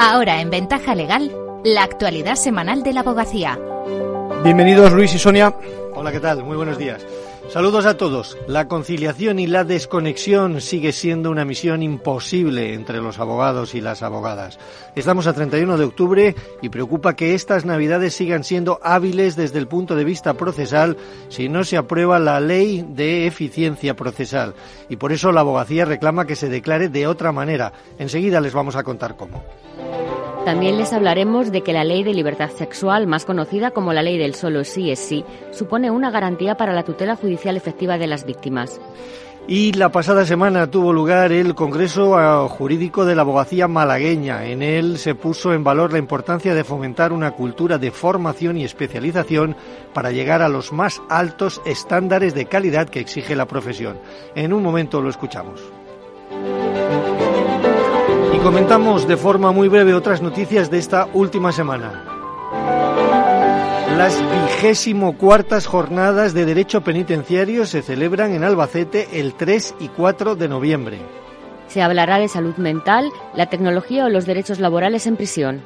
Ahora en Ventaja Legal, la actualidad semanal de la abogacía. Bienvenidos Luis y Sonia. Hola, ¿qué tal? Muy buenos días. Saludos a todos. La conciliación y la desconexión sigue siendo una misión imposible entre los abogados y las abogadas. Estamos a 31 de octubre y preocupa que estas navidades sigan siendo hábiles desde el punto de vista procesal si no se aprueba la ley de eficiencia procesal. Y por eso la abogacía reclama que se declare de otra manera. Enseguida les vamos a contar cómo. También les hablaremos de que la ley de libertad sexual, más conocida como la ley del solo sí es sí, supone una garantía para la tutela judicial efectiva de las víctimas. Y la pasada semana tuvo lugar el Congreso eh, Jurídico de la Abogacía Malagueña. En él se puso en valor la importancia de fomentar una cultura de formación y especialización para llegar a los más altos estándares de calidad que exige la profesión. En un momento lo escuchamos. Y comentamos de forma muy breve otras noticias de esta última semana. Las vigésimo cuartas jornadas de Derecho Penitenciario se celebran en Albacete el 3 y 4 de noviembre. Se hablará de salud mental, la tecnología o los derechos laborales en prisión.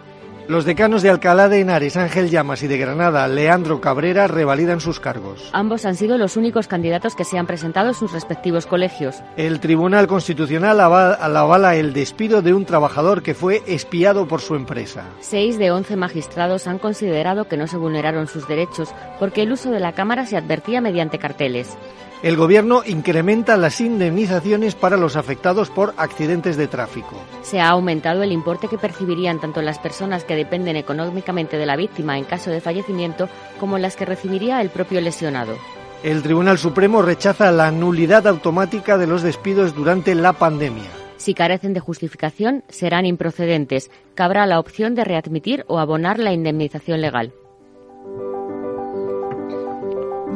Los decanos de Alcalá de Henares, Ángel Llamas y de Granada, Leandro Cabrera, revalidan sus cargos. Ambos han sido los únicos candidatos que se han presentado en sus respectivos colegios. El Tribunal Constitucional avala el despido de un trabajador que fue espiado por su empresa. Seis de once magistrados han considerado que no se vulneraron sus derechos porque el uso de la Cámara se advertía mediante carteles. El Gobierno incrementa las indemnizaciones para los afectados por accidentes de tráfico. Se ha aumentado el importe que percibirían tanto las personas que dependen económicamente de la víctima en caso de fallecimiento como las que recibiría el propio lesionado. El Tribunal Supremo rechaza la nulidad automática de los despidos durante la pandemia. Si carecen de justificación, serán improcedentes. Cabrá la opción de readmitir o abonar la indemnización legal.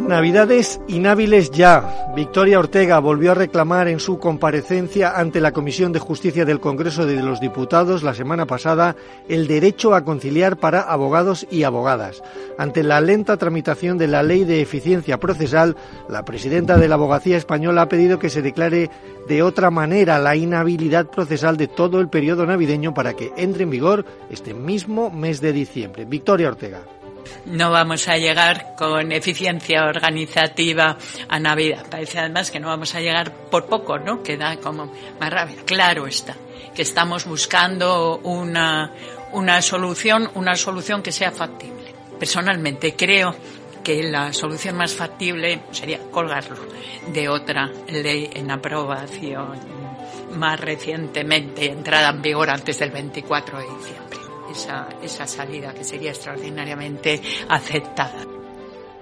Navidades inhábiles ya. Victoria Ortega volvió a reclamar en su comparecencia ante la Comisión de Justicia del Congreso de los Diputados la semana pasada el derecho a conciliar para abogados y abogadas. Ante la lenta tramitación de la Ley de Eficiencia Procesal, la presidenta de la Abogacía Española ha pedido que se declare de otra manera la inhabilidad procesal de todo el periodo navideño para que entre en vigor este mismo mes de diciembre. Victoria Ortega no vamos a llegar con eficiencia organizativa a Navidad. Parece además que no vamos a llegar por poco, ¿no? Queda como más rápido. Claro está, que estamos buscando una, una solución, una solución que sea factible. Personalmente creo que la solución más factible sería colgarlo de otra ley en aprobación más recientemente, entrada en vigor antes del 24 de diciembre esa, esa salida que sería extraordinariamente aceptada.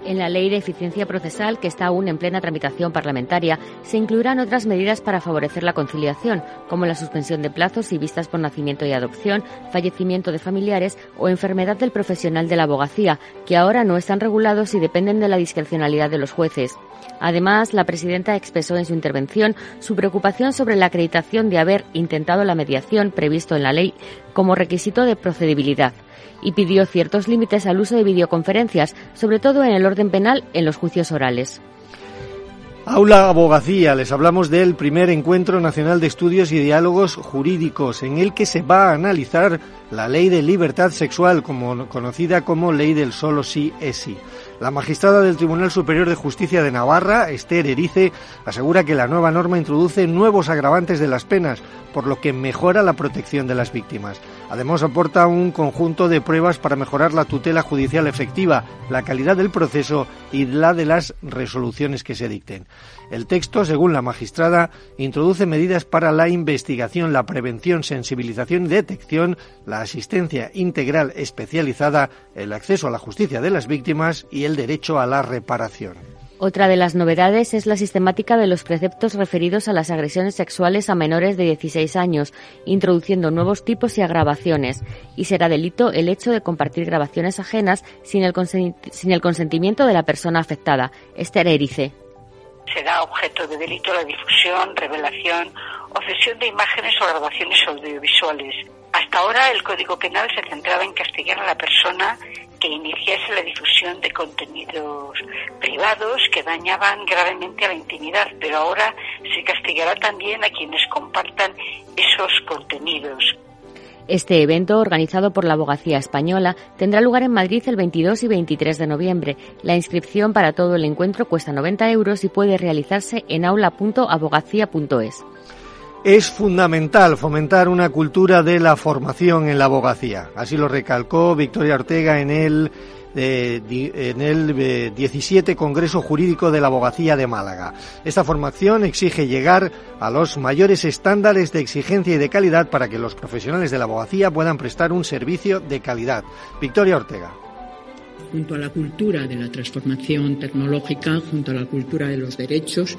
En la Ley de Eficiencia Procesal, que está aún en plena tramitación parlamentaria, se incluirán otras medidas para favorecer la conciliación, como la suspensión de plazos y vistas por nacimiento y adopción, fallecimiento de familiares o enfermedad del profesional de la abogacía, que ahora no están regulados y dependen de la discrecionalidad de los jueces. Además, la presidenta expresó en su intervención su preocupación sobre la acreditación de haber intentado la mediación previsto en la ley como requisito de procedibilidad y pidió ciertos límites al uso de videoconferencias, sobre todo en el orden penal en los juicios orales. Aula Abogacía, les hablamos del primer encuentro nacional de estudios y diálogos jurídicos en el que se va a analizar la ley de libertad sexual, como, conocida como ley del solo sí es sí. La magistrada del Tribunal Superior de Justicia de Navarra, Esther Erice, asegura que la nueva norma introduce nuevos agravantes de las penas, por lo que mejora la protección de las víctimas. Además, aporta un conjunto de pruebas para mejorar la tutela judicial efectiva, la calidad del proceso y la de las resoluciones que se dicten. El texto, según la magistrada, introduce medidas para la investigación, la prevención, sensibilización y detección, la asistencia integral especializada, el acceso a la justicia de las víctimas y el derecho a la reparación. Otra de las novedades es la sistemática de los preceptos referidos a las agresiones sexuales a menores de 16 años, introduciendo nuevos tipos y agravaciones, y será delito el hecho de compartir grabaciones ajenas sin el, sin el consentimiento de la persona afectada. Esther Erice. Será objeto de delito la difusión, revelación o cesión de imágenes o grabaciones audiovisuales. Hasta ahora el Código Penal se centraba en castigar a la persona que iniciase la difusión de contenidos privados que dañaban gravemente a la intimidad, pero ahora se castigará también a quienes compartan esos contenidos. Este evento, organizado por la Abogacía Española, tendrá lugar en Madrid el 22 y 23 de noviembre. La inscripción para todo el encuentro cuesta 90 euros y puede realizarse en aula.abogacía.es. Es fundamental fomentar una cultura de la formación en la abogacía. Así lo recalcó Victoria Ortega en el en el 17 eh, Congreso Jurídico de la Abogacía de Málaga. Esta formación exige llegar a los mayores estándares de exigencia y de calidad para que los profesionales de la abogacía puedan prestar un servicio de calidad. Victoria Ortega junto a la cultura de la transformación tecnológica, junto a la cultura de los derechos,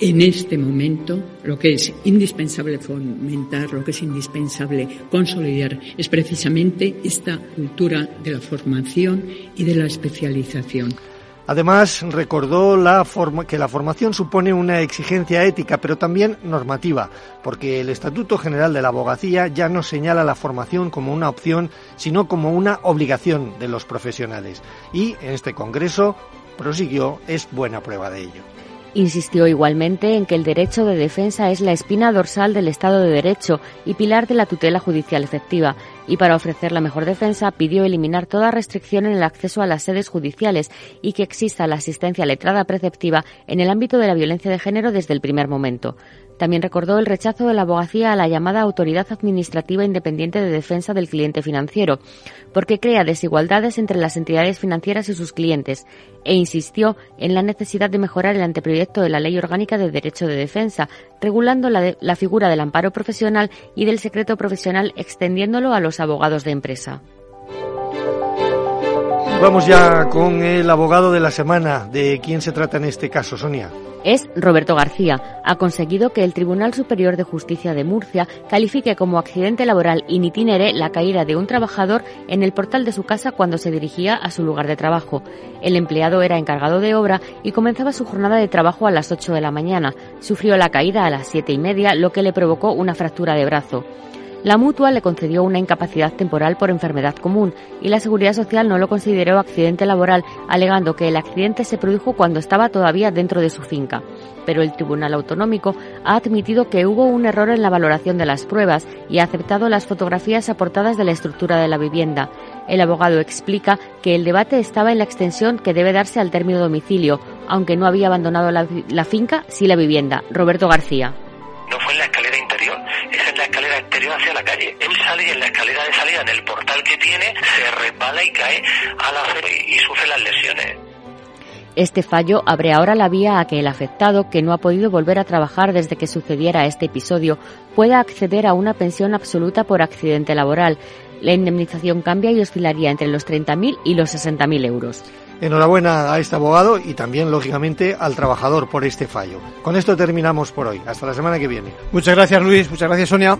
en este momento lo que es indispensable fomentar, lo que es indispensable consolidar es precisamente esta cultura de la formación y de la especialización. Además, recordó que la formación supone una exigencia ética, pero también normativa, porque el Estatuto General de la Abogacía ya no señala la formación como una opción, sino como una obligación de los profesionales. Y en este Congreso, prosiguió, es buena prueba de ello. Insistió igualmente en que el derecho de defensa es la espina dorsal del Estado de Derecho y pilar de la tutela judicial efectiva, y para ofrecer la mejor defensa pidió eliminar toda restricción en el acceso a las sedes judiciales y que exista la asistencia letrada preceptiva en el ámbito de la violencia de género desde el primer momento. También recordó el rechazo de la abogacía a la llamada Autoridad Administrativa Independiente de Defensa del Cliente Financiero, porque crea desigualdades entre las entidades financieras y sus clientes, e insistió en la necesidad de mejorar el anteproyecto de la Ley Orgánica de Derecho de Defensa, regulando la, la figura del amparo profesional y del secreto profesional, extendiéndolo a los abogados de empresa. Vamos ya con el abogado de la semana. ¿De quién se trata en este caso, Sonia? Es Roberto García. Ha conseguido que el Tribunal Superior de Justicia de Murcia califique como accidente laboral in itinere la caída de un trabajador en el portal de su casa cuando se dirigía a su lugar de trabajo. El empleado era encargado de obra y comenzaba su jornada de trabajo a las 8 de la mañana. Sufrió la caída a las siete y media, lo que le provocó una fractura de brazo. La mutua le concedió una incapacidad temporal por enfermedad común y la Seguridad Social no lo consideró accidente laboral, alegando que el accidente se produjo cuando estaba todavía dentro de su finca. Pero el Tribunal Autonómico ha admitido que hubo un error en la valoración de las pruebas y ha aceptado las fotografías aportadas de la estructura de la vivienda. El abogado explica que el debate estaba en la extensión que debe darse al término domicilio, aunque no había abandonado la, finca, sí la vivienda. Roberto García. Hacia la calle. Él sale y en la escalera de salida, en el portal que tiene, se resbala y cae al acero y, y sufre las lesiones. Este fallo abre ahora la vía a que el afectado, que no ha podido volver a trabajar desde que sucediera este episodio, pueda acceder a una pensión absoluta por accidente laboral. La indemnización cambia y oscilaría entre los 30.000 y los 60.000 euros. Enhorabuena a este abogado y también, lógicamente, al trabajador por este fallo. Con esto terminamos por hoy. Hasta la semana que viene. Muchas gracias, Luis. Muchas gracias, Sonia.